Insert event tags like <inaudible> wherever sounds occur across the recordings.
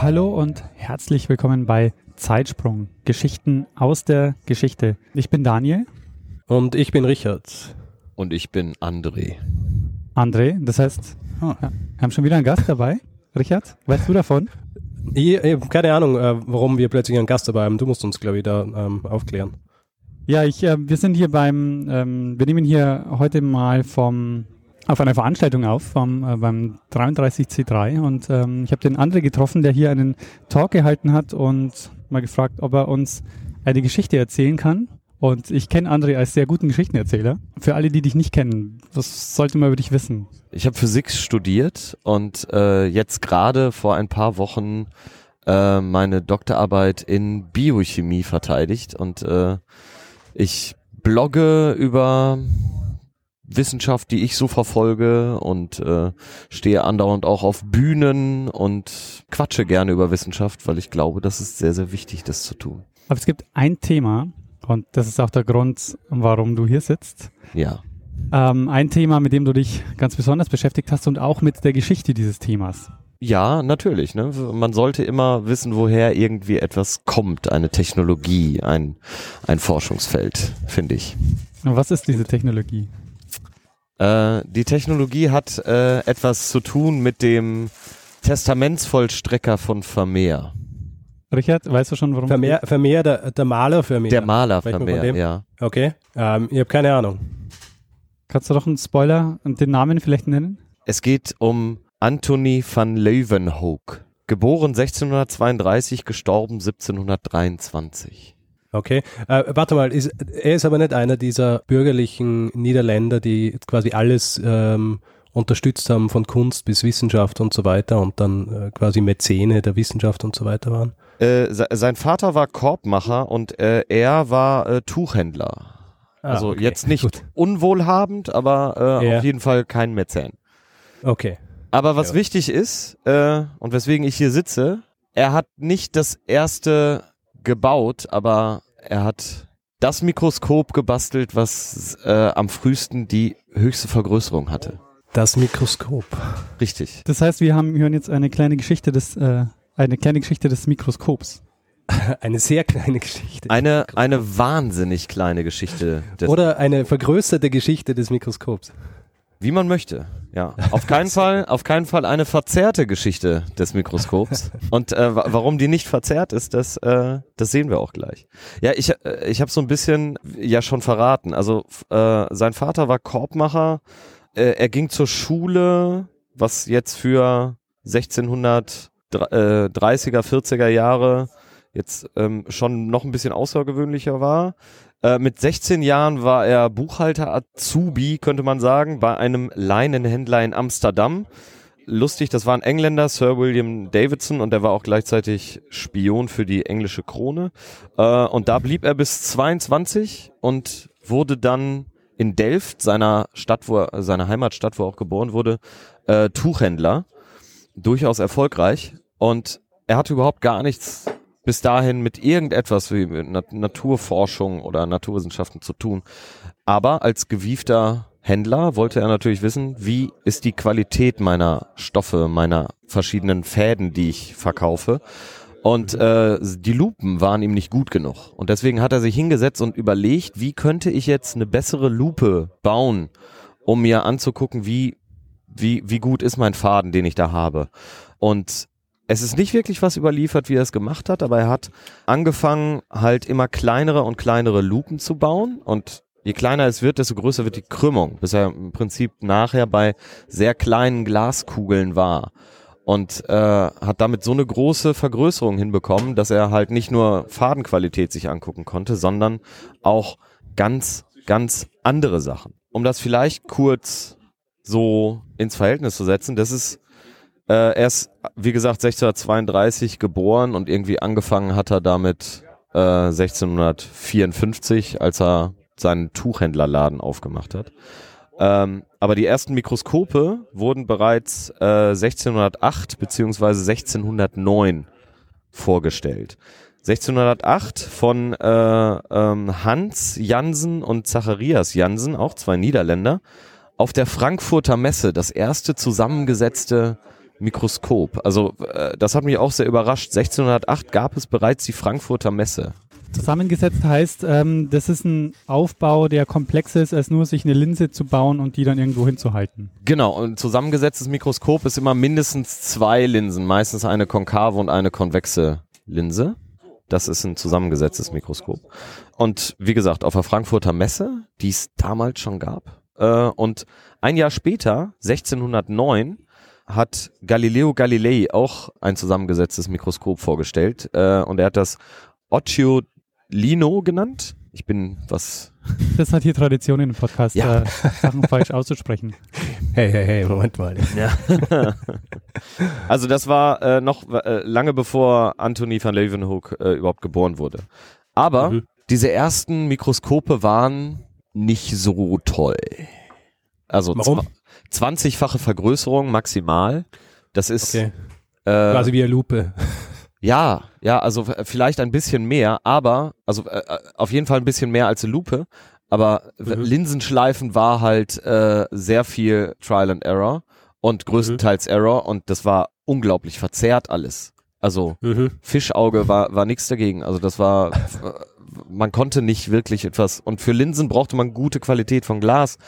Hallo und herzlich willkommen bei Zeitsprung, Geschichten aus der Geschichte. Ich bin Daniel. Und ich bin Richard. Und ich bin André. André, das heißt, oh, wir haben schon wieder einen Gast dabei. Richard, weißt du davon? Ich, ich habe keine Ahnung, äh, warum wir plötzlich einen Gast dabei haben. Du musst uns, glaube ich, da ähm, aufklären. Ja, ich, äh, wir sind hier beim, ähm, wir nehmen hier heute mal vom auf einer Veranstaltung auf vom, äh, beim 33C3 und ähm, ich habe den André getroffen, der hier einen Talk gehalten hat und mal gefragt, ob er uns eine Geschichte erzählen kann. Und ich kenne André als sehr guten Geschichtenerzähler. Für alle, die dich nicht kennen, was sollte man über dich wissen? Ich habe Physik studiert und äh, jetzt gerade vor ein paar Wochen äh, meine Doktorarbeit in Biochemie verteidigt und äh, ich blogge über Wissenschaft, die ich so verfolge und äh, stehe andauernd auch auf Bühnen und quatsche gerne über Wissenschaft, weil ich glaube, das ist sehr, sehr wichtig, das zu tun. Aber es gibt ein Thema und das ist auch der Grund, warum du hier sitzt. Ja. Ähm, ein Thema, mit dem du dich ganz besonders beschäftigt hast und auch mit der Geschichte dieses Themas. Ja, natürlich. Ne? Man sollte immer wissen, woher irgendwie etwas kommt, eine Technologie, ein, ein Forschungsfeld, finde ich. Und was ist diese Technologie? Äh, die Technologie hat äh, etwas zu tun mit dem Testamentsvollstrecker von Vermeer. Richard, weißt du schon, warum? Vermeer, Vermeer der, der Maler Vermeer. Der Maler Vermeer, ja. Okay, ähm, ich habe keine Ahnung. Kannst du doch einen Spoiler und den Namen vielleicht nennen? Es geht um Anthony van Leeuwenhoek. Geboren 1632, gestorben 1723. Okay, äh, warte mal, ist, er ist aber nicht einer dieser bürgerlichen Niederländer, die quasi alles ähm, unterstützt haben, von Kunst bis Wissenschaft und so weiter und dann äh, quasi Mäzene der Wissenschaft und so weiter waren? Äh, sein Vater war Korbmacher und äh, er war äh, Tuchhändler. Ah, also okay. jetzt nicht <laughs> Gut. unwohlhabend, aber äh, ja. auf jeden Fall kein Mäzen. Okay. Aber was ja. wichtig ist, äh, und weswegen ich hier sitze, er hat nicht das erste gebaut, aber er hat das Mikroskop gebastelt, was äh, am frühesten die höchste Vergrößerung hatte. Das Mikroskop. Richtig. Das heißt, wir haben hören jetzt eine kleine Geschichte des äh, eine kleine Geschichte des Mikroskops. <laughs> Eine sehr kleine Geschichte. Eine, eine wahnsinnig kleine Geschichte. Oder eine vergrößerte Geschichte des Mikroskops. Wie man möchte, ja. Auf keinen Fall, auf keinen Fall eine verzerrte Geschichte des Mikroskops. Und äh, warum die nicht verzerrt ist, das, äh, das sehen wir auch gleich. Ja, ich, äh, ich habe so ein bisschen ja schon verraten. Also äh, sein Vater war Korbmacher. Äh, er ging zur Schule, was jetzt für 1630er, 40er äh, Jahre jetzt ähm, schon noch ein bisschen außergewöhnlicher war. Äh, mit 16 Jahren war er Buchhalter Azubi, könnte man sagen, bei einem Leinenhändler in Amsterdam. Lustig, das war ein Engländer, Sir William Davidson, und der war auch gleichzeitig Spion für die englische Krone. Äh, und da blieb er bis 22 und wurde dann in Delft, seiner Stadt, wo er, seiner Heimatstadt, wo er auch geboren wurde, äh, Tuchhändler. Durchaus erfolgreich. Und er hatte überhaupt gar nichts bis dahin mit irgendetwas wie Nat Naturforschung oder Naturwissenschaften zu tun. Aber als gewiefter Händler wollte er natürlich wissen, wie ist die Qualität meiner Stoffe, meiner verschiedenen Fäden, die ich verkaufe. Und äh, die Lupen waren ihm nicht gut genug. Und deswegen hat er sich hingesetzt und überlegt, wie könnte ich jetzt eine bessere Lupe bauen, um mir anzugucken, wie, wie, wie gut ist mein Faden, den ich da habe. Und es ist nicht wirklich was überliefert, wie er es gemacht hat, aber er hat angefangen, halt immer kleinere und kleinere Lupen zu bauen und je kleiner es wird, desto größer wird die Krümmung, bis er im Prinzip nachher bei sehr kleinen Glaskugeln war und äh, hat damit so eine große Vergrößerung hinbekommen, dass er halt nicht nur Fadenqualität sich angucken konnte, sondern auch ganz, ganz andere Sachen. Um das vielleicht kurz so ins Verhältnis zu setzen, das ist Äh, er ist, wie gesagt, 1632 geboren und irgendwie angefangen hat er damit äh, 1654, als er seinen Tuchhändlerladen aufgemacht hat. Ähm, aber die ersten Mikroskope wurden bereits äh, 1608 beziehungsweise 1609 vorgestellt. 1608 von äh, ähm, Hans Jansen und Zacharias Jansen, auch zwei Niederländer, auf der Frankfurter Messe, das erste zusammengesetzte Mikroskop. Also äh, das hat mich auch sehr überrascht. 1608 gab es bereits die Frankfurter Messe. Zusammengesetzt heißt, ähm, das ist ein Aufbau, der komplexer ist, als nur sich eine Linse zu bauen und die dann irgendwo hinzuhalten. Genau, und zusammengesetztes Mikroskop ist immer mindestens zwei Linsen, meistens eine konkave und eine konvexe Linse. Das ist ein zusammengesetztes Mikroskop. Und wie gesagt, auf der Frankfurter Messe, die es damals schon gab. Äh, und ein Jahr später, 1609, hat Galileo Galilei auch ein zusammengesetztes Mikroskop vorgestellt. Äh, und er hat das Occhiolino genannt. Ich bin was. <laughs> Das hat hier Tradition in dem Podcast, Ja. äh, Sachen falsch auszusprechen. Hey, hey, hey, Moment mal. Ja. <laughs> also das war äh, noch äh, lange bevor Anthony van Leeuwenhoek äh, überhaupt geboren wurde. Aber Mhm. diese ersten Mikroskope waren nicht so toll. Also Warum? Zwa- 20-fache Vergrößerung maximal. Das ist Okay. äh, Quasi wie eine Lupe. ja, ja, also v- vielleicht ein bisschen mehr, aber also äh, äh, auf jeden Fall ein bisschen mehr als eine Lupe. Aber Mhm. Linsenschleifen war halt äh, sehr viel Trial and Error und größtenteils Error und das war unglaublich verzerrt alles. Also Mhm. Fischauge war war nichts dagegen. Also das war äh, man konnte nicht wirklich etwas und für Linsen brauchte man gute Qualität von Glas.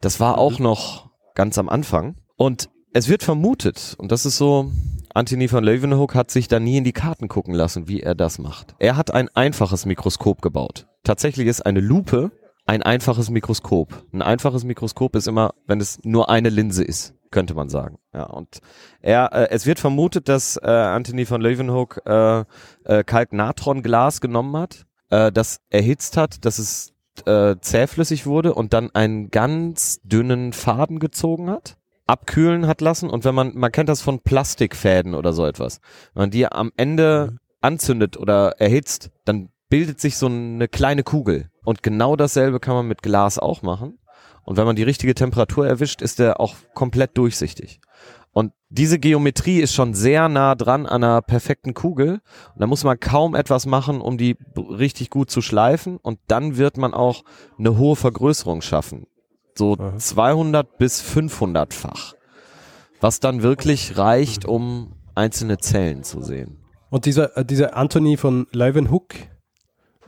Das war auch noch ganz am Anfang und es wird vermutet und das ist so Anthony van Leeuwenhoek hat sich da nie in die Karten gucken lassen, wie er das macht. Er hat ein einfaches Mikroskop gebaut. Tatsächlich ist eine Lupe ein einfaches Mikroskop. Ein einfaches Mikroskop ist immer, wenn es nur eine Linse ist, könnte man sagen. Ja, und er, äh, es wird vermutet, dass äh, Anthony van Leeuwenhoek äh, äh, Kalknatronglas genommen hat, äh, das erhitzt hat, dass es äh, zähflüssig wurde und dann einen ganz dünnen Faden gezogen hat abkühlen hat lassen und wenn man, man kennt das von Plastikfäden oder so etwas, wenn man die am Ende anzündet oder erhitzt, dann bildet sich so eine kleine Kugel. Und genau dasselbe kann man mit Glas auch machen. Und wenn man die richtige Temperatur erwischt, ist der auch komplett durchsichtig. Und diese Geometrie ist schon sehr nah dran an einer perfekten Kugel. Und da muss man kaum etwas machen, um die richtig gut zu schleifen. Und dann wird man auch eine hohe Vergrößerung schaffen. So Aha. 200 bis 500-fach. Was dann wirklich reicht, um einzelne Zellen zu sehen. Und dieser, äh, dieser Anthony von Leuwenhoek,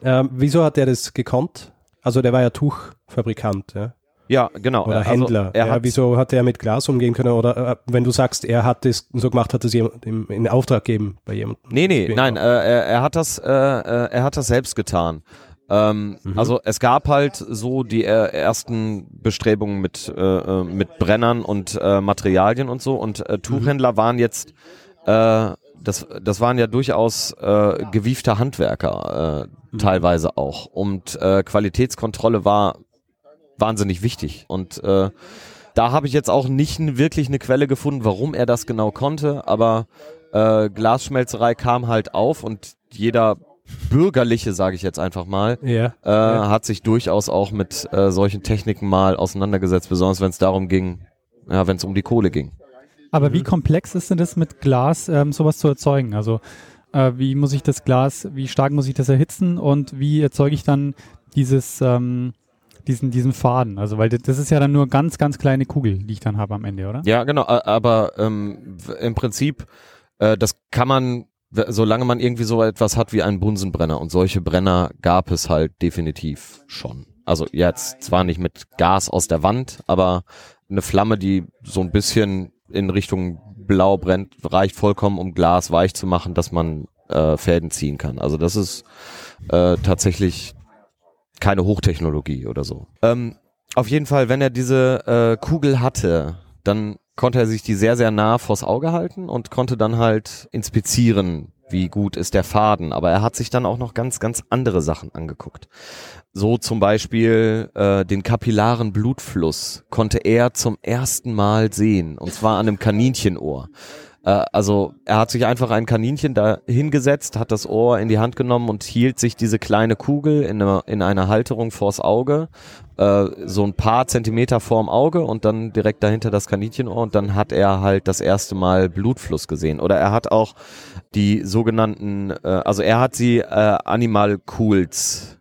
ähm, wieso hat er das gekonnt? Also der war ja Tuchfabrikant, ja? Ja, genau. Oder Also Händler. Er ja, wieso hat er mit Glas umgehen können? Oder äh, wenn du sagst, er hat das so gemacht, hat es jemand im, in Auftrag gegeben bei jemandem? Nee, nee, nein, äh, er, er hat das, äh, äh, er hat das selbst getan. Ähm, Mhm. Also es gab halt so die äh, ersten Bestrebungen mit äh, äh, mit Brennern und äh, Materialien und so und äh, Tuchhändler waren jetzt äh, das das waren ja durchaus äh, gewiefte Handwerker äh, teilweise auch und äh, Qualitätskontrolle war wahnsinnig wichtig und äh, da habe ich jetzt auch nicht wirklich eine Quelle gefunden, warum er das genau konnte, aber äh, Glasschmelzerei kam halt auf und jeder bürgerliche, sage ich jetzt einfach mal, Ja. äh, hat sich durchaus auch mit äh, solchen Techniken mal auseinandergesetzt, besonders wenn es darum ging, ja, wenn es um die Kohle ging. Aber wie komplex ist denn das mit Glas, ähm, sowas zu erzeugen? Also äh, wie muss ich das Glas, wie stark muss ich das erhitzen und wie erzeuge ich dann dieses, ähm, diesen, diesen Faden? Also weil das, ist ja dann nur ganz, ganz kleine Kugel, die ich dann habe am Ende, oder? Ja, genau, aber ähm, im Prinzip, äh, das kann man, solange man irgendwie so etwas hat wie einen Bunsenbrenner und solche Brenner gab es halt definitiv schon. Also jetzt zwar nicht mit Gas aus der Wand, aber eine Flamme, die so ein bisschen in Richtung blau brennt, reicht vollkommen, um Glas weich zu machen, dass man äh, Fäden ziehen kann. Also das ist äh, tatsächlich keine Hochtechnologie oder so. Ähm, auf jeden Fall, wenn er diese äh, Kugel hatte, dann konnte er sich die sehr, sehr nah vors Auge halten und konnte dann halt inspizieren, wie gut ist der Faden. Aber er hat sich dann auch noch ganz, ganz andere Sachen angeguckt. So zum Beispiel äh, den kapillaren Blutfluss konnte er zum ersten Mal sehen, und zwar an einem Kaninchenohr. Äh, also er hat sich einfach ein Kaninchen da hingesetzt, hat das Ohr in die Hand genommen und hielt sich diese kleine Kugel in, eine, in einer Halterung vors Auge, äh, so ein paar Zentimeter vorm Auge und dann direkt dahinter das Kaninchenohr und dann hat er halt das erste Mal Blutfluss gesehen. Oder er hat auch die sogenannten, äh, also er hat sie äh, Animal Cools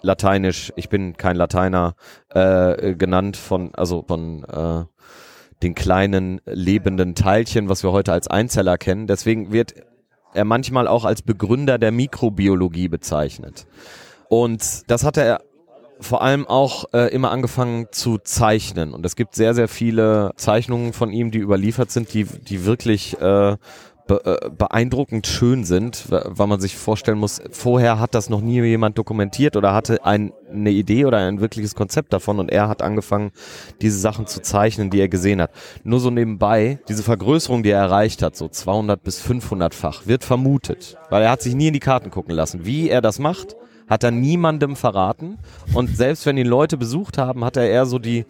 lateinisch, ich bin kein Lateiner, äh, genannt von, also von äh, den kleinen lebenden Teilchen, was wir heute als Einzeller kennen. Deswegen wird er manchmal auch als Begründer der Mikrobiologie bezeichnet. Und das hat er vor allem auch äh, immer angefangen zu zeichnen. Und es gibt sehr, sehr viele Zeichnungen von ihm, die überliefert sind, die, die wirklich äh, be äh, beeindruckend schön sind, weil man sich vorstellen muss, vorher hat das noch nie jemand dokumentiert oder hatte ein, eine Idee oder ein wirkliches Konzept davon und er hat angefangen, diese Sachen zu zeichnen, die er gesehen hat. Nur so nebenbei, diese Vergrößerung, die er erreicht hat, so 200 bis 500-fach, wird vermutet, weil er hat sich nie in die Karten gucken lassen. Wie er das macht, hat er niemandem verraten und selbst wenn ihn Leute besucht haben, hat er eher so die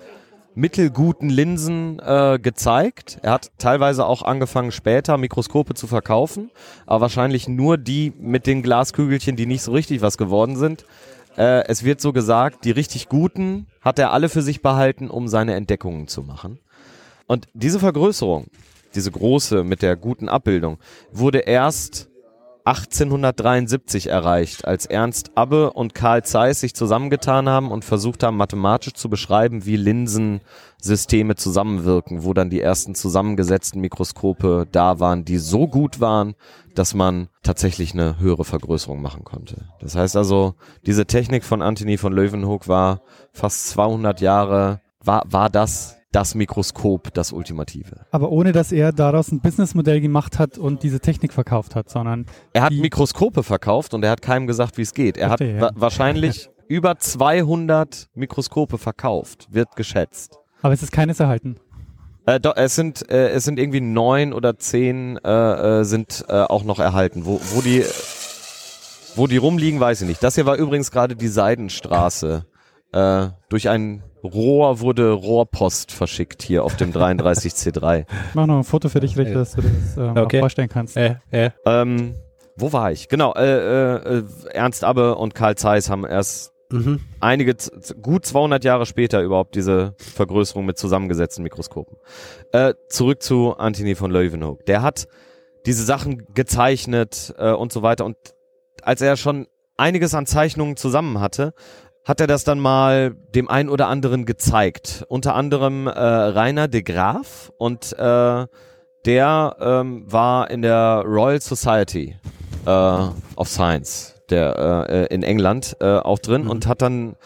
mittelguten Linsen äh, gezeigt. Er hat teilweise auch angefangen später Mikroskope zu verkaufen, aber wahrscheinlich nur die mit den Glaskügelchen, die nicht so richtig was geworden sind. Äh, es wird so gesagt, die richtig guten hat er alle für sich behalten, um seine Entdeckungen zu machen. Und diese Vergrößerung, diese große mit der guten Abbildung, wurde erst 1873 erreicht, als Ernst Abbe und Karl Zeiss sich zusammengetan haben und versucht haben, mathematisch zu beschreiben, wie Linsensysteme zusammenwirken, wo dann die ersten zusammengesetzten Mikroskope da waren, die so gut waren, dass man tatsächlich eine höhere Vergrößerung machen konnte. Das heißt also, diese Technik von Anthony von Leeuwenhoek war fast 200 Jahre, war, war das das Mikroskop, das Ultimative. Aber ohne, dass er daraus ein Businessmodell gemacht hat und diese Technik verkauft hat, sondern. Er hat Mikroskope verkauft und er hat keinem gesagt, wie es geht. Er Verstehe, hat wa wahrscheinlich <laughs> über 200 Mikroskope verkauft, wird geschätzt. Aber es ist keines erhalten. Äh, doch, es sind äh, es sind irgendwie neun oder zehn äh, äh sind äh, auch noch erhalten. Wo, wo die wo die rumliegen, weiß ich nicht. Das hier war übrigens gerade die Seidenstraße. Äh, durch ein Rohr wurde Rohrpost verschickt hier auf dem 33C3. Ich mach noch ein Foto für dich, Rick, dass du das äh, okay. vorstellen kannst. Äh, äh. Ähm, wo war ich? Genau, äh, äh, Ernst Abbe und Karl Zeiss haben erst mhm. einige, gut 200 Jahre später überhaupt diese Vergrößerung mit zusammengesetzten Mikroskopen. Äh, zurück zu Anthony von Leeuwenhoek. Der hat diese Sachen gezeichnet äh, und so weiter und als er schon einiges an Zeichnungen zusammen hatte, hat er das dann mal dem einen oder anderen gezeigt. Unter anderem äh, Rainer de Graaf und äh, der ähm, war in der Royal Society äh, of Science der äh, in England äh, auch drin mhm. und hat dann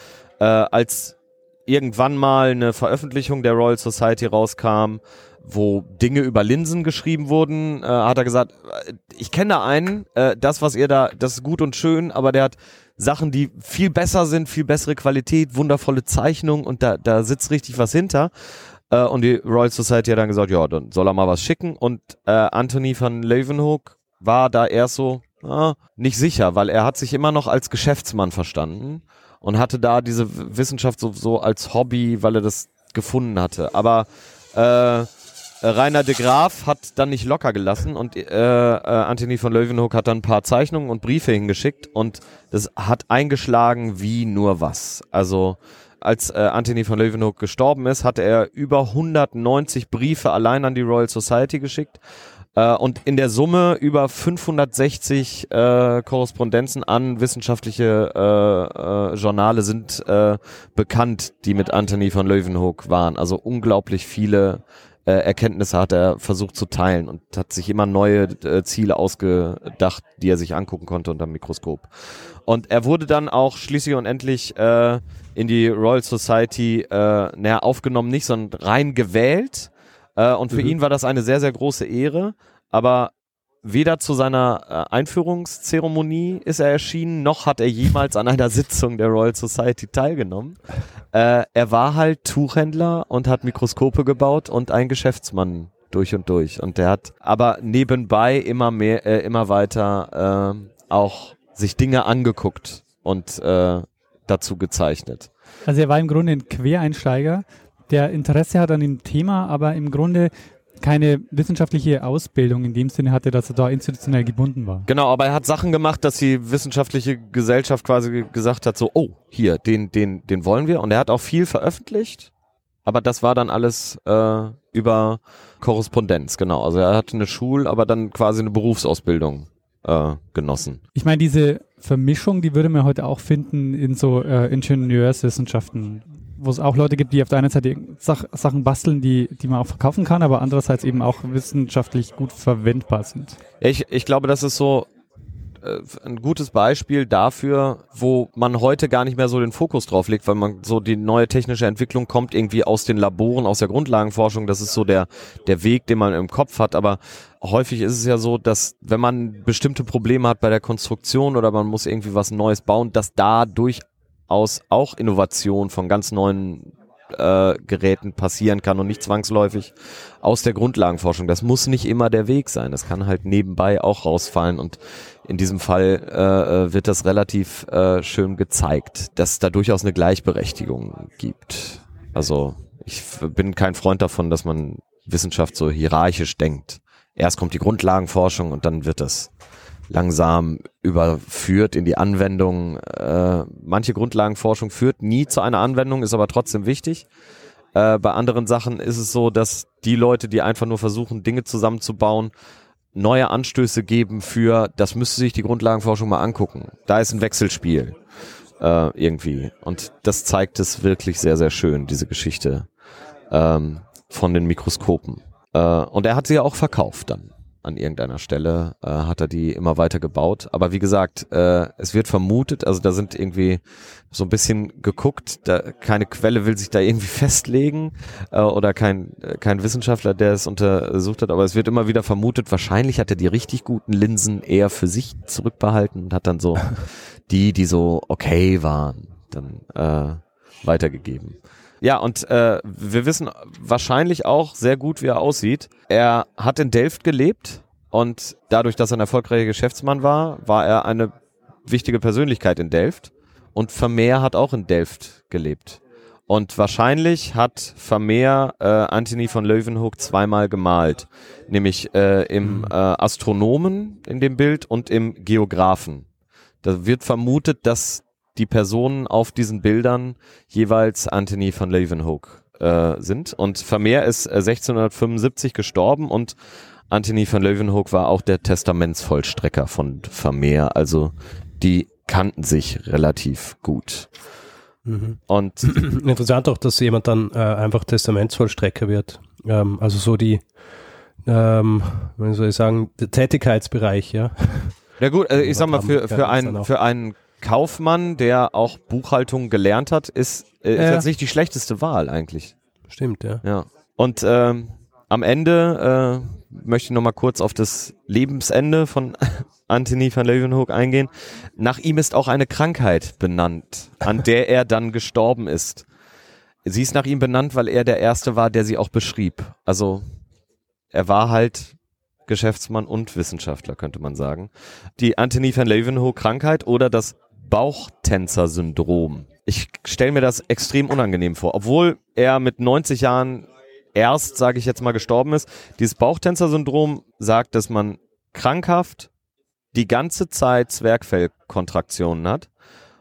äh, als irgendwann mal eine Veröffentlichung der Royal Society rauskam, wo Dinge über Linsen geschrieben wurden, äh, hat er gesagt, äh, ich kenne da einen, äh, das was ihr da, das ist gut und schön, aber der hat Sachen, die viel besser sind, viel bessere Qualität, wundervolle Zeichnung und da, da sitzt richtig was hinter. Äh, und die Royal Society hat dann gesagt, ja, dann soll er mal was schicken. Und äh, Anthony van Leeuwenhoek war da erst so äh, nicht sicher, weil er hat sich immer noch als Geschäftsmann verstanden und hatte da diese Wissenschaft so, so als Hobby, weil er das gefunden hatte. Aber äh, Rainer de Graaf hat dann nicht locker gelassen und äh, äh, Anthony von Leeuwenhoek hat dann ein paar Zeichnungen und Briefe hingeschickt und das hat eingeschlagen wie nur was. Also als äh, Anthony von Leeuwenhoek gestorben ist, hat er über 190 Briefe allein an die Royal Society geschickt äh, und in der Summe über 560 äh, Korrespondenzen an wissenschaftliche äh, äh, Journale sind äh, bekannt, die mit Anthony von Leeuwenhoek waren. Also unglaublich viele äh, Erkenntnisse hat er versucht zu teilen und hat sich immer neue äh, Ziele ausgedacht, die er sich angucken konnte unter dem Mikroskop. Und er wurde dann auch schließlich und endlich äh, in die Royal Society äh, naja, aufgenommen, nicht, sondern rein gewählt. Äh, und für mhm. ihn war das eine sehr, sehr große Ehre. Aber Weder zu seiner äh, Einführungszeremonie ist er erschienen, noch hat er jemals an einer Sitzung der Royal Society teilgenommen. Äh, er war halt Tuchhändler und hat Mikroskope gebaut und ein Geschäftsmann durch und durch. Und der hat aber nebenbei immer mehr, äh, immer weiter äh, auch sich Dinge angeguckt und äh, dazu gezeichnet. Also er war im Grunde ein Quereinsteiger, der Interesse hat an dem Thema, aber im Grunde keine wissenschaftliche Ausbildung in dem Sinne hatte, dass er da institutionell gebunden war. Genau, aber er hat Sachen gemacht, dass die wissenschaftliche Gesellschaft quasi gesagt hat, so, oh, hier, den, den, den wollen wir. Und er hat auch viel veröffentlicht, aber das war dann alles äh, über Korrespondenz, genau. Also er hatte eine Schul, aber dann quasi eine Berufsausbildung äh, genossen. Ich meine, diese Vermischung, die würde man heute auch finden in so äh, Ingenieurswissenschaften, wo es auch Leute gibt, die auf der einen Seite Sach Sachen basteln, die, die man auch verkaufen kann, aber andererseits eben auch wissenschaftlich gut verwendbar sind. Ich, ich glaube, das ist so äh, ein gutes Beispiel dafür, wo man heute gar nicht mehr so den Fokus drauf legt, weil man so die neue technische Entwicklung kommt irgendwie aus den Laboren, aus der Grundlagenforschung. Das ist so der, der Weg, den man im Kopf hat. Aber häufig ist es ja so, dass wenn man bestimmte Probleme hat bei der Konstruktion oder man muss irgendwie was Neues bauen, dass da durchaus auch Innovation von ganz neuen äh, Geräten passieren kann und nicht zwangsläufig aus der Grundlagenforschung. Das muss nicht immer der Weg sein. Das kann halt nebenbei auch rausfallen und in diesem Fall äh, äh, wird das relativ äh, schön gezeigt, dass da durchaus eine Gleichberechtigung gibt. Also ich bin kein Freund davon, dass man Wissenschaft so hierarchisch denkt. Erst kommt die Grundlagenforschung und dann wird das langsam überführt in die Anwendung. Äh, manche Grundlagenforschung führt nie zu einer Anwendung, ist aber trotzdem wichtig. Äh, bei anderen Sachen ist es so, dass die Leute, die einfach nur versuchen, Dinge zusammenzubauen, neue Anstöße geben für, das müsste sich die Grundlagenforschung mal angucken. Da ist ein Wechselspiel äh, irgendwie. Und das zeigt es wirklich sehr, sehr schön, diese Geschichte ähm, von den Mikroskopen. Äh, und er hat sie ja auch verkauft dann an irgendeiner Stelle äh, hat er die immer weiter gebaut. Aber wie gesagt, äh, es wird vermutet, also da sind irgendwie so ein bisschen geguckt, da, keine Quelle will sich da irgendwie <laughs> festlegen äh, oder kein, äh, kein Wissenschaftler, der es untersucht hat, aber es wird immer wieder vermutet, wahrscheinlich hat er die richtig guten Linsen eher für sich zurückbehalten und hat dann so <laughs> die, die so okay waren, dann äh, weitergegeben. Ja, und äh, wir wissen wahrscheinlich auch sehr gut, wie er aussieht. Er hat in Delft gelebt und dadurch, dass er ein erfolgreicher Geschäftsmann war, war er eine wichtige Persönlichkeit in Delft. Und Vermeer hat auch in Delft gelebt. Und wahrscheinlich hat Vermeer äh, Anthony von Leeuwenhoek zweimal gemalt. Nämlich äh, im mhm. äh, Astronomen in dem Bild und im Geographen. Da wird vermutet, dass die Personen auf diesen Bildern jeweils Anthony van Leeuwenhoek äh, sind. Und Vermeer ist äh, 1675 gestorben und Anthony van Leeuwenhoek war auch der Testamentsvollstrecker von Vermeer. Also die kannten sich relativ gut. Mhm. Und <clears throat> interessant auch, dass jemand dann äh, einfach Testamentsvollstrecker wird. Ähm, also so die, ähm, wie soll ich sagen, der Tätigkeitsbereich, ja. Ja gut, also ich sag mal, für, für, einen, für einen Kaufmann, der auch Buchhaltung gelernt hat, ist, äh, ist jetzt nicht die schlechteste Wahl eigentlich. Stimmt, ja. Ja. Und ähm, am Ende äh, möchte ich nochmal kurz auf das Lebensende von <laughs> Anthony van Leeuwenhoek eingehen. Nach ihm ist auch eine Krankheit benannt, an <laughs> der er dann gestorben ist. Sie ist nach ihm benannt, weil er der Erste war, der sie auch beschrieb. Also er war halt Geschäftsmann und Wissenschaftler, könnte man sagen. Die Anthony van Leeuwenhoek Krankheit oder das Bauchtänzer-Syndrom. Ich stelle mir das extrem unangenehm vor. Obwohl er mit 90 Jahren erst, sage ich jetzt mal, gestorben ist. Dieses Bauchtänzer-Syndrom sagt, dass man krankhaft die ganze Zeit Zwergfellkontraktionen hat.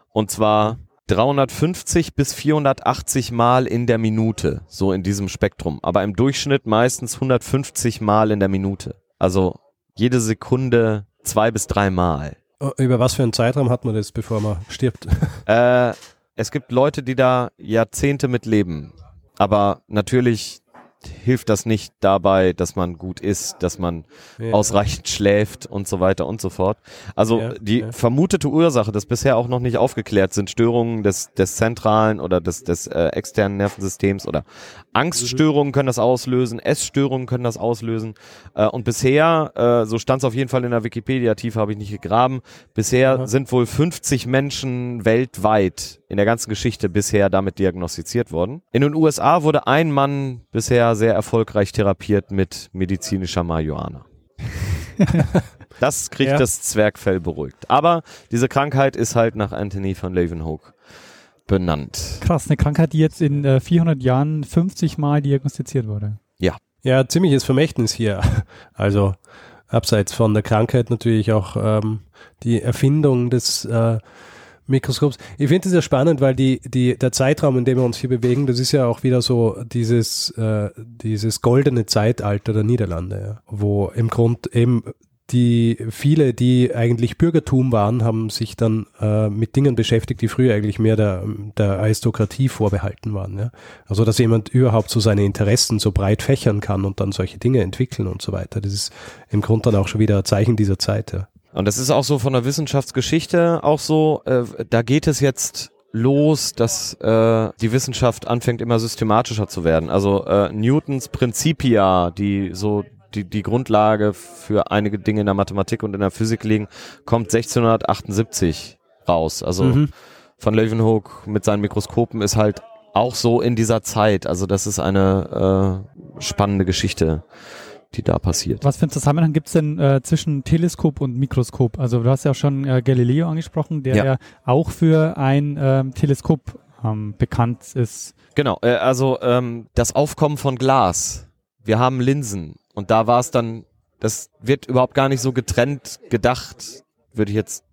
Und zwar 350 bis 480 Mal in der Minute, so in diesem Spektrum. Aber im Durchschnitt meistens 150 Mal in der Minute. Also jede Sekunde zwei bis drei Mal. Oh, über was für einen Zeitraum hat man das, bevor man stirbt? <laughs> Äh, es gibt Leute, die da Jahrzehnte mit leben. Aber natürlich hilft das nicht dabei, dass man gut isst, dass man ja. ausreichend schläft und so weiter und so fort. Also ja, die ja. vermutete Ursache, das bisher auch noch nicht aufgeklärt sind, Störungen des, des zentralen oder des, des äh, externen Nervensystems oder Angststörungen können das auslösen, Essstörungen können das auslösen. Äh, und bisher, äh, so stand es auf jeden Fall in der Wikipedia, tiefer habe ich nicht gegraben, bisher sind wohl 50 Menschen weltweit in der ganzen Geschichte bisher damit diagnostiziert worden. In den USA wurde ein Mann bisher sehr erfolgreich therapiert mit medizinischer Marihuana. <laughs> das kriegt ja. das Zwergfell beruhigt. Aber diese Krankheit ist halt nach Anthony von Leeuwenhoek benannt. Krass, eine Krankheit, die jetzt in äh, 400 Jahren 50 Mal diagnostiziert wurde. Ja, Ja, ziemliches Vermächtnis hier. <laughs> Also abseits von der Krankheit natürlich auch ähm, die Erfindung des äh, Mikroskops. Ich finde es ja spannend, weil die, die, der Zeitraum, in dem wir uns hier bewegen, das ist ja auch wieder so dieses, äh, dieses goldene Zeitalter der Niederlande, ja, wo im Grund eben die viele, die eigentlich Bürgertum waren, haben sich dann äh, mit Dingen beschäftigt, die früher eigentlich mehr der, der Aristokratie vorbehalten waren. Ja? Also dass jemand überhaupt so seine Interessen so breit fächern kann und dann solche Dinge entwickeln und so weiter. Das ist im Grunde dann auch schon wieder ein Zeichen dieser Zeit. Ja. Und das ist auch so von der Wissenschaftsgeschichte auch so, äh, da geht es jetzt los, dass äh, die Wissenschaft anfängt immer systematischer zu werden. Also äh, Newtons Principia, die so die, die Grundlage für einige Dinge in der Mathematik und in der Physik liegen, kommt 1678 raus. Also mhm. von Leeuwenhoek mit seinen Mikroskopen ist halt auch so in dieser Zeit. Also das ist eine äh, spannende Geschichte, die da passiert. Was für einen Zusammenhang gibt es denn äh, zwischen Teleskop und Mikroskop? Also du hast ja auch schon äh, Galileo angesprochen, der ja, ja auch für ein ähm, Teleskop ähm, bekannt ist. Genau, äh, also ähm, das Aufkommen von Glas. Wir haben Linsen und da war es dann, das wird überhaupt gar nicht so getrennt gedacht, würde ich jetzt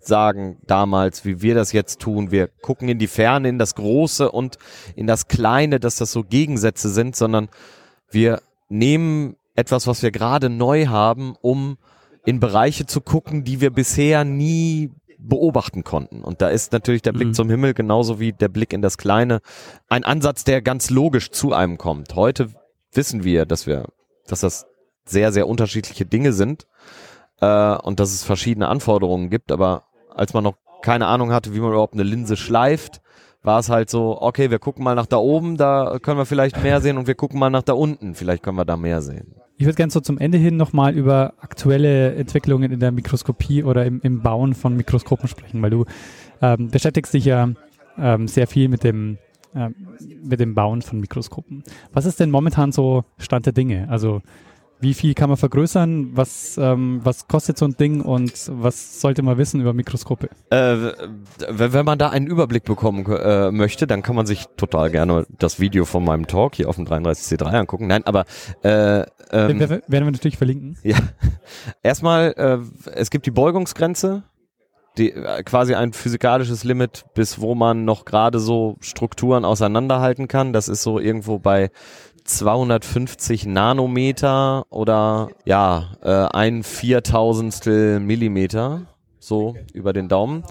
sagen, damals, wie wir das jetzt tun. Wir gucken in die Ferne, in das Große und in das Kleine, dass das so Gegensätze sind, sondern wir nehmen etwas, was wir gerade neu haben, um in Bereiche zu gucken, die wir bisher nie beobachten konnten. Und da ist natürlich der Blick mhm. zum Himmel genauso wie der Blick in das Kleine ein Ansatz, der ganz logisch zu einem kommt. Heute wissen wir, dass wir dass das sehr, sehr unterschiedliche Dinge sind äh, und dass es verschiedene Anforderungen gibt. Aber als man noch keine Ahnung hatte, wie man überhaupt eine Linse schleift, war es halt so, okay, wir gucken mal nach da oben, da können wir vielleicht mehr sehen und wir gucken mal nach da unten, vielleicht können wir da mehr sehen. Ich würde gerne so zum Ende hin nochmal über aktuelle Entwicklungen in der Mikroskopie oder im, im Bauen von Mikroskopen sprechen, weil du ähm, beschäftigst dich ja ähm, sehr viel mit dem äh, mit dem Bauen von Mikroskopen. Was ist denn momentan so Stand der Dinge? Also wie viel kann man vergrößern? Was, ähm, was kostet so ein Ding und was sollte man wissen über Mikroskope? Äh, wenn man da einen Überblick bekommen äh, möchte, dann kann man sich total gerne das Video von meinem Talk hier auf dem 33C3 angucken. Nein, aber äh, ähm, werden wir natürlich verlinken. Ja, <laughs> erstmal, äh, es gibt die Beugungsgrenze die, äh, quasi ein physikalisches Limit, bis wo man noch gerade so Strukturen auseinanderhalten kann. Das ist so irgendwo bei 250 Nanometer oder ja, äh, ein Viertausendstel Millimeter, so über den Daumen.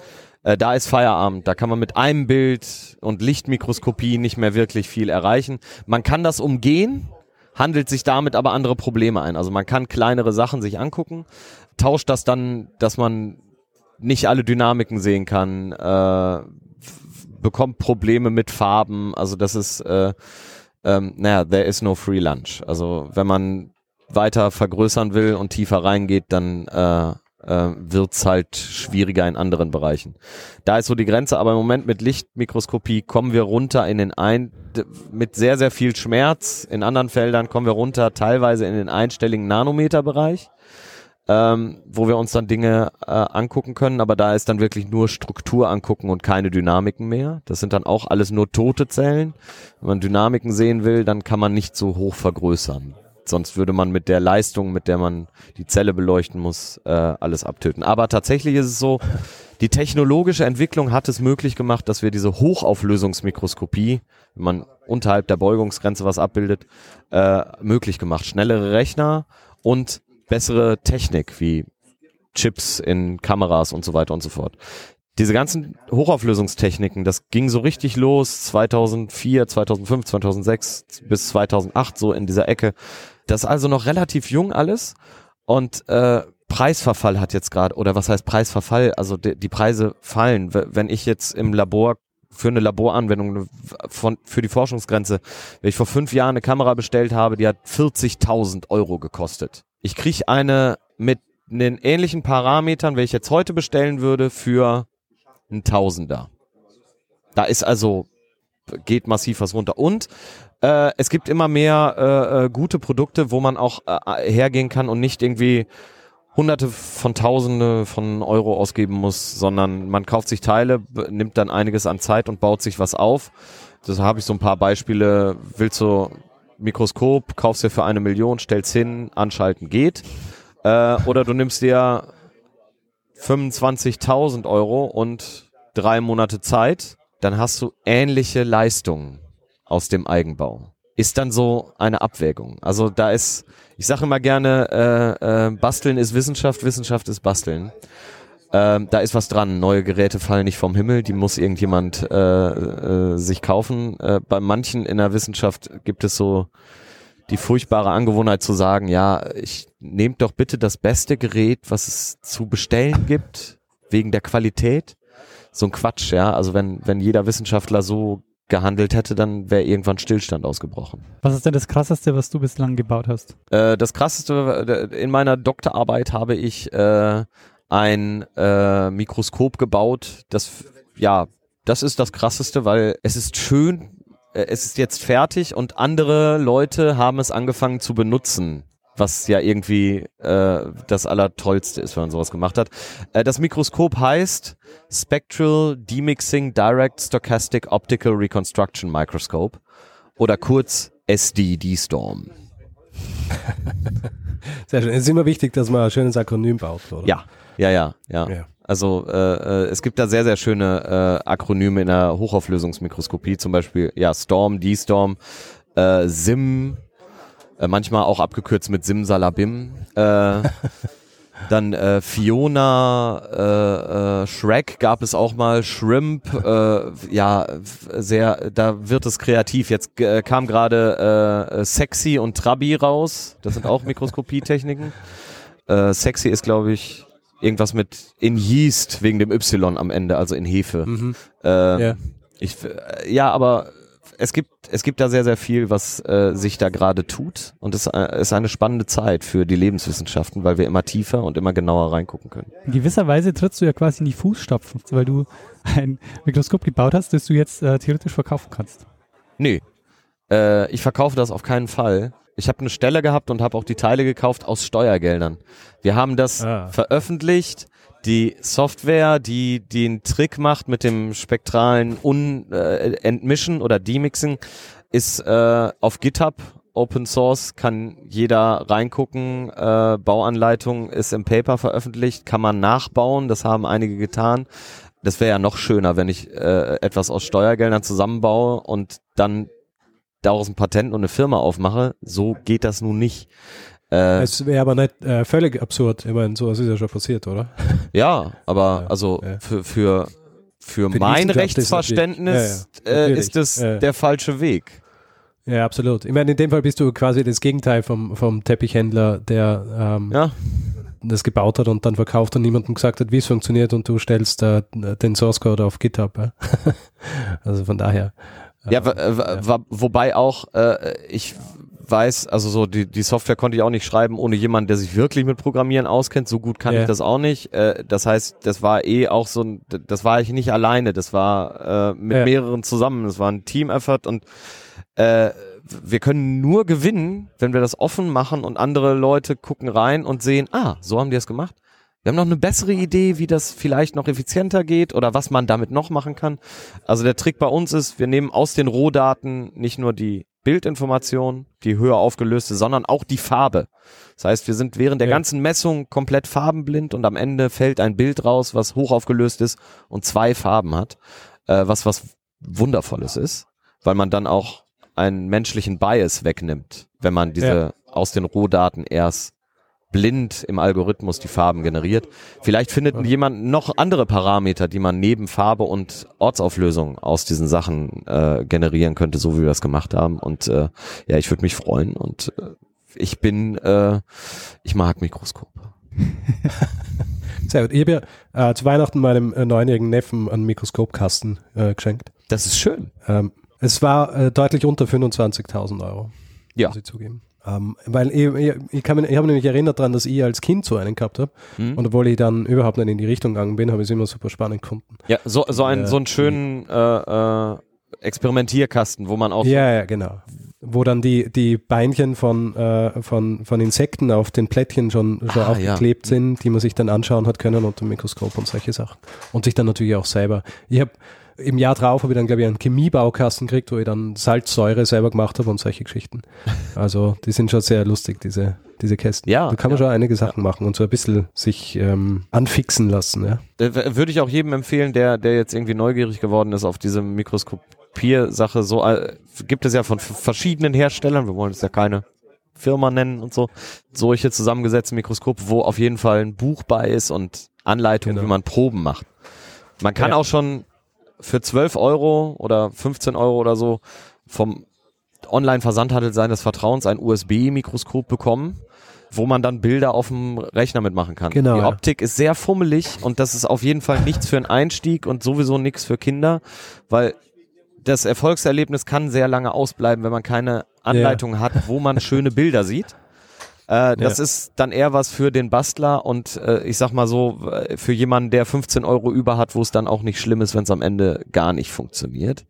Äh, da ist Feierabend. Da kann man mit einem Bild und Lichtmikroskopie nicht mehr wirklich viel erreichen. Man kann das umgehen, handelt sich damit aber andere Probleme ein. Also man kann kleinere Sachen sich angucken, tauscht das dann, dass man nicht alle Dynamiken sehen kann, äh, bekommt Probleme mit Farben. Also das ist, äh, ähm, naja, there is no free lunch. Also wenn man weiter vergrößern will und tiefer reingeht, dann äh, äh, wird's halt schwieriger in anderen Bereichen. Da ist so die Grenze, aber im Moment mit Lichtmikroskopie kommen wir runter in den ein, mit sehr, sehr viel Schmerz. In anderen Feldern kommen wir runter teilweise in den einstelligen Nanometerbereich ähm, wo wir uns dann Dinge äh, angucken können, aber da ist dann wirklich nur Struktur angucken und keine Dynamiken mehr. Das sind dann auch alles nur tote Zellen. Wenn man Dynamiken sehen will, dann kann man nicht so hoch vergrößern. Sonst würde man mit der Leistung, mit der man die Zelle beleuchten muss, äh, alles abtöten. Aber tatsächlich ist es so, die technologische Entwicklung hat es möglich gemacht, dass wir diese Hochauflösungsmikroskopie, wenn man unterhalb der Beugungsgrenze was abbildet, äh, möglich gemacht. Schnellere Rechner und bessere Technik wie Chips in Kameras und so weiter und so fort. Diese ganzen Hochauflösungstechniken, das ging so richtig los 2004, 2005, 2006 bis 2008 so in dieser Ecke. Das ist also noch relativ jung alles und äh, Preisverfall hat jetzt gerade, oder was heißt Preisverfall? Also die, die Preise fallen. Wenn ich jetzt im Labor für eine Laboranwendung von, für die Forschungsgrenze, wenn ich vor fünf Jahren eine Kamera bestellt habe, die hat 40.000 Euro gekostet. Ich kriege eine mit den ähnlichen Parametern, wenn ich jetzt heute bestellen würde, für ein Tausender. Da ist also, geht massiv was runter. Und äh, es gibt immer mehr äh, äh, gute Produkte, wo man auch äh, hergehen kann und nicht irgendwie Hunderte von Tausende von Euro ausgeben muss, sondern man kauft sich Teile, nimmt dann einiges an Zeit und baut sich was auf. Das habe ich so ein paar Beispiele. Willst du Mikroskop, kaufst dir für eine Million, stellst hin, anschalten geht. Äh, oder du nimmst dir 25.000 Euro und drei Monate Zeit, dann hast du ähnliche Leistungen aus dem Eigenbau. Ist dann so eine Abwägung. Also da ist, ich sage immer gerne, äh, äh, Basteln ist Wissenschaft, Wissenschaft ist Basteln. Ähm, da ist was dran. Neue Geräte fallen nicht vom Himmel, die muss irgendjemand äh, äh, sich kaufen. Äh, bei manchen in der Wissenschaft gibt es so die furchtbare Angewohnheit zu sagen, ja, ich nehmt doch bitte das beste Gerät, was es zu bestellen gibt, wegen der Qualität. So ein Quatsch, ja. Also wenn, wenn jeder Wissenschaftler so gehandelt hätte, dann wäre irgendwann Stillstand ausgebrochen. Was ist denn das Krasseste, was du bislang gebaut hast? Äh, das Krasseste, äh, in meiner Doktorarbeit habe ich äh, ein äh, Mikroskop gebaut, das, ja, das ist das Krasseste, weil es ist schön, äh, es ist jetzt fertig und andere Leute haben es angefangen zu benutzen was ja irgendwie äh, das Allertollste ist, wenn man sowas gemacht hat. Äh, das Mikroskop heißt Spectral Demixing Direct Stochastic Optical Reconstruction Microscope oder kurz SDD-Storm. <laughs> Sehr schön. Es ist immer wichtig, dass man ein schönes Akronym baut, oder? Ja, ja, ja, ja. ja. Also äh, äh, es gibt da sehr, sehr schöne äh, Akronyme in der Hochauflösungsmikroskopie, zum Beispiel ja Storm, D-Storm, äh, SIM, äh, manchmal auch abgekürzt mit Simsalabim. Äh, <laughs> dann äh, Fiona, äh, äh, Shrek gab es auch mal, Shrimp, äh, ja, sehr, da wird es kreativ. Jetzt äh, kam gerade äh, Sexy und Trabi raus. Das sind auch <laughs> Mikroskopietechniken. Äh, Sexy ist, glaube ich, irgendwas mit in Yeast wegen dem Y am Ende, also in Hefe. Mhm. Äh, ja. Ich, äh, ja, aber es gibt, es gibt da sehr, sehr viel, was äh, sich da gerade tut. Und es äh, ist eine spannende Zeit für die Lebenswissenschaften, weil wir immer tiefer und immer genauer reingucken können. In gewisser Weise trittst du ja quasi in die Fußstapfen, weil du ein Mikroskop gebaut hast, das du jetzt äh, theoretisch verkaufen kannst. Nee. Äh, ich verkaufe das auf keinen Fall. Ich habe eine Stelle gehabt und habe auch die Teile gekauft aus Steuergeldern. Wir haben das ah. veröffentlicht die Software, die den Trick macht mit dem spektralen Un äh, Entmischen oder Demixing, ist äh, auf GitHub Open Source, kann jeder reingucken. Äh, Bauanleitung ist im Paper veröffentlicht, kann man nachbauen, das haben einige getan. Das wäre ja noch schöner, wenn ich äh, etwas aus Steuergeldern zusammenbaue und dann daraus ein Patent und eine Firma aufmache. So geht das nun nicht. Äh, es wäre aber nicht äh, völlig absurd. Ich meine, sowas ist ja schon passiert, oder? <laughs> Ja, aber ja, also ja. für, für, für, für mein Rechtsverständnis ist, ja, äh, ist das der falsche Weg. Ja, absolut. Ich meine, in dem Fall bist du quasi das Gegenteil vom, vom Teppichhändler, der ähm, das gebaut hat und dann verkauft und niemandem gesagt hat, wie es funktioniert und du stellst äh, den Source Code auf GitHub. <laughs> Also von daher. Ja, äh, wobei auch äh, ich weiß, also so die, die Software konnte ich auch nicht schreiben ohne jemanden, der sich wirklich mit Programmieren auskennt. So gut kann yeah. ich das auch nicht. Äh, das heißt, das war eh auch so ein, das war ich nicht alleine, das war äh, mit ja. mehreren zusammen. Das war ein Team-Effort und äh, wir können nur gewinnen, wenn wir das offen machen und andere Leute gucken rein und sehen, ah, so haben die es gemacht. Wir haben noch eine bessere Idee, wie das vielleicht noch effizienter geht oder was man damit noch machen kann. Also der Trick bei uns ist, wir nehmen aus den Rohdaten nicht nur die Bildinformation, die höher aufgelöste, sondern auch die Farbe. Das heißt, wir sind während der ja. ganzen Messung komplett farbenblind und am Ende fällt ein Bild raus, was hoch aufgelöst ist und zwei Farben hat, äh, was was wundervolles ist, weil man dann auch einen menschlichen Bias wegnimmt, wenn man diese ja. aus den Rohdaten erst blind im Algorithmus die Farben generiert. Vielleicht findet ja. jemand noch andere Parameter, die man neben Farbe und Ortsauflösung aus diesen Sachen äh, generieren könnte, so wie wir das gemacht haben. Und äh, ja, ich würde mich freuen. Und äh, ich bin, äh, ich mag Mikroskope. <laughs> Sehr gut. Ich habe ja äh, zu Weihnachten meinem äh, neunjährigen Neffen einen Mikroskopkasten äh, geschenkt. Das ist schön. Ähm, es war äh, deutlich unter 25.000 Euro. Ja. Muss ich zugeben. Ähm, weil ich, ich, kann mich, ich habe mich erinnert daran, dass ich als Kind so einen gehabt habe. Mhm. Und obwohl ich dann überhaupt nicht in die Richtung gegangen bin, habe ich es immer super spannend gefunden. Ja, so, so, ein, äh, so einen schönen äh, äh, Experimentierkasten, wo man auch ja, ja, genau. wo dann die, die Beinchen von, äh, von, von Insekten auf den Plättchen schon, schon Ah, aufgeklebt sind, die man sich dann anschauen hat können unter dem Mikroskop und solche Sachen. Und sich dann natürlich auch selber. Ich habe im Jahr drauf habe ich dann, glaube ich, einen Chemiebaukasten gekriegt, wo ich dann Salzsäure selber gemacht habe und solche Geschichten. <laughs> Also die sind schon sehr lustig, diese, diese Kästen. Ja, Da kann man ja. schon einige Sachen machen und so ein bisschen sich ähm, anfixen lassen. Ja. Äh, Würde ich auch jedem empfehlen, der, der jetzt irgendwie neugierig geworden ist auf diese Mikroskopiersache. So äh, gibt es ja von verschiedenen Herstellern. Wir wollen es ja keine Firma nennen und so. Solche zusammengesetzte Mikroskope, wo auf jeden Fall ein Buch bei ist und Anleitungen, Genau. wie man Proben macht. Man kann Ja. auch schon für 12 Euro oder 15 Euro oder so vom Online-Versandhandel seines Vertrauens ein USB-Mikroskop bekommen, wo man dann Bilder auf dem Rechner mitmachen kann. Genau, Die ja. Optik ist sehr fummelig und das ist auf jeden Fall nichts für einen Einstieg und sowieso nichts für Kinder, weil das Erfolgserlebnis kann sehr lange ausbleiben, wenn man keine Anleitung hat, wo man schöne Bilder sieht. Äh, das Ja. ist dann eher was für den Bastler und äh, ich sag mal so, äh, für jemanden, der 15 Euro über hat, wo es dann auch nicht schlimm ist, wenn es am Ende gar nicht funktioniert.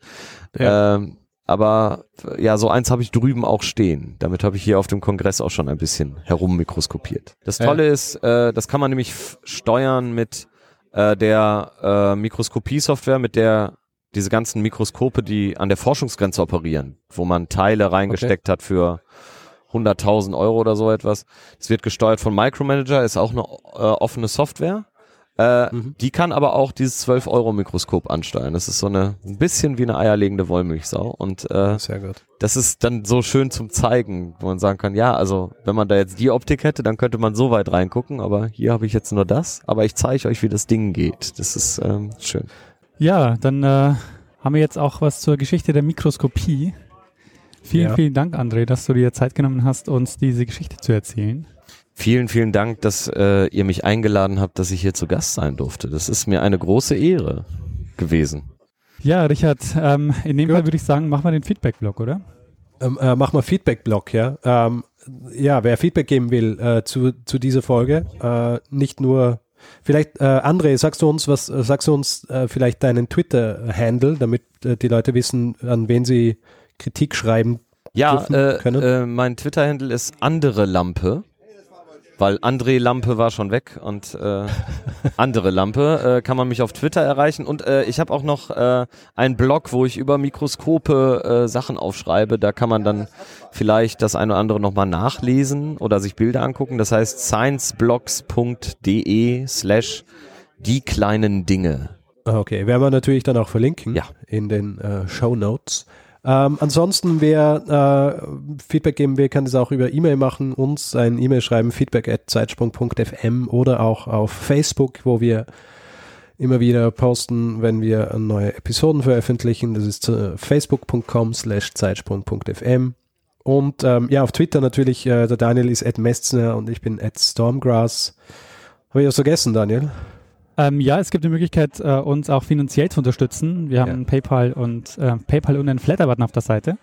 Ja. Ähm, aber äh, ja, so eins habe ich drüben auch stehen. Damit habe ich hier auf dem Kongress auch schon ein bisschen herummikroskopiert. Das Ja. Tolle ist, äh, das kann man nämlich steuern mit äh, der äh, Mikroskopie-Software, mit der diese ganzen Mikroskope, die an der Forschungsgrenze operieren, wo man Teile reingesteckt hat für 100.000 Euro oder so etwas. Es wird gesteuert von Micromanager, ist auch eine äh, offene Software. Äh, Mhm. Die kann aber auch dieses 12-Euro-Mikroskop ansteuern. Das ist so eine, ein bisschen wie eine eierlegende Wollmilchsau. Und äh, Sehr gut. das ist dann so schön zum Zeigen, wo man sagen kann, ja, also wenn man da jetzt die Optik hätte, dann könnte man so weit reingucken, aber hier habe ich jetzt nur das, aber ich zeige euch, wie das Ding geht. Das ist ähm, schön. Ja, dann äh, haben wir jetzt auch was zur Geschichte der Mikroskopie. Vielen, Ja. vielen Dank, André, dass du dir Zeit genommen hast, uns diese Geschichte zu erzählen. Vielen, vielen Dank, dass äh, ihr mich eingeladen habt, dass ich hier zu Gast sein durfte. Das ist mir eine große Ehre gewesen. Ja, Richard, ähm, in dem Gut. Fall würde ich sagen, machen wir den Feedback-Blog, oder? Ähm, äh, mach mal Feedback-Blog, ja. Ähm, ja, wer Feedback geben will äh, zu, zu dieser Folge, äh, nicht nur, vielleicht, äh, André, sagst du uns was, äh, sagst du uns äh, vielleicht deinen Twitter-Handle, damit äh, die Leute wissen, an wen sie Kritik schreiben. Ja, äh, äh, mein Twitter-Handle ist andere Lampe, weil André Lampe war schon weg und äh, <laughs> andere Lampe äh, kann man mich auf Twitter erreichen und äh, ich habe auch noch äh, einen Blog, wo ich über Mikroskope Sachen aufschreibe. Da kann man dann vielleicht das eine oder andere nochmal nachlesen oder sich Bilder angucken. Das heißt scienceblogs.de slash die kleinen Dinge. Ah, Okay, werden wir natürlich dann auch verlinken Ja. in den Show Notes. Ähm, ansonsten, wer äh, Feedback geben will, kann das auch über E-Mail machen, uns ein E-Mail schreiben, feedback at zeitsprung.fm oder auch auf Facebook, wo wir immer wieder posten, wenn wir neue Episoden veröffentlichen. Das ist äh, facebook.com slash zeitsprung.fm und ähm, ja, auf Twitter natürlich, äh, der Daniel ist at Messner und ich bin at Stormgrass. Habe ich was vergessen, Daniel? Ähm, ja, es gibt die Möglichkeit, äh, uns auch finanziell zu unterstützen. Wir haben Ja. PayPal und äh, PayPal und einen Flatter-Button auf der Seite.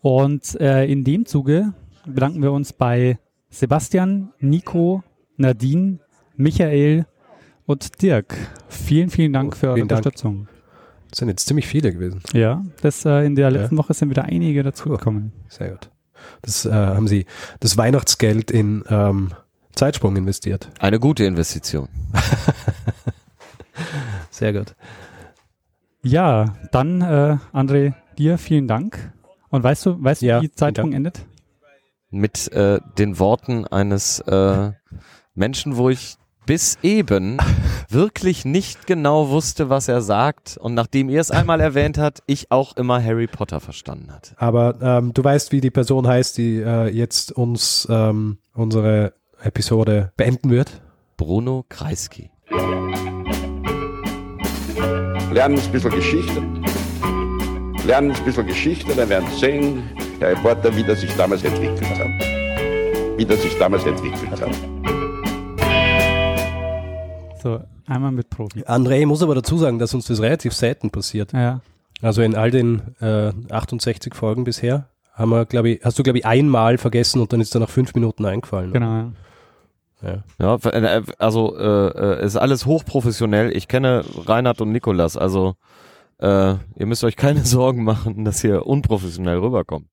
Und äh, in dem Zuge bedanken wir uns bei Sebastian, Nico, Nadine, Michael und Dirk. Vielen, vielen Dank Oh, für eure Dank. Unterstützung. Das sind jetzt ziemlich viele gewesen. Ja, das äh, in der letzten Woche sind wieder einige dazugekommen. Sehr gut. Das äh, haben Sie das Weihnachtsgeld in ähm, Zeitsprung investiert. Eine gute Investition. <laughs> Sehr gut. Ja, dann äh, André, dir vielen Dank. Und weißt du, weißt Ja, du, wie Zeitpunkt Dank. endet? mit äh, den Worten eines äh, Menschen, wo ich bis eben <laughs> wirklich nicht genau wusste, was er sagt und nachdem ihr es einmal erwähnt habt, ich auch immer Harry Potter verstanden hatte. Aber ähm, du weißt, wie die Person heißt, die äh, jetzt uns ähm, unsere Episode beenden wird. Bruno Kreisky. Lernen ein bisschen Geschichte. Lernen ein bisschen Geschichte, dann werden Sie sehen, der Reporter, wie das sich damals entwickelt hat. Wie das sich damals entwickelt hat. So, einmal mit Profi. André muss aber dazu sagen, dass uns das relativ selten passiert. Ja. Also in all den äh, 68 Folgen bisher haben wir, glaube ich, hast du, glaube ich, einmal vergessen und dann ist er nach fünf Minuten eingefallen. Genau. Ja. Ja. Ja, äh, also äh, äh, ist alles hochprofessionell. Ich kenne Reinhard und Nikolas, also äh, ihr müsst euch keine <laughs> Sorgen machen, dass ihr unprofessionell rüberkommt.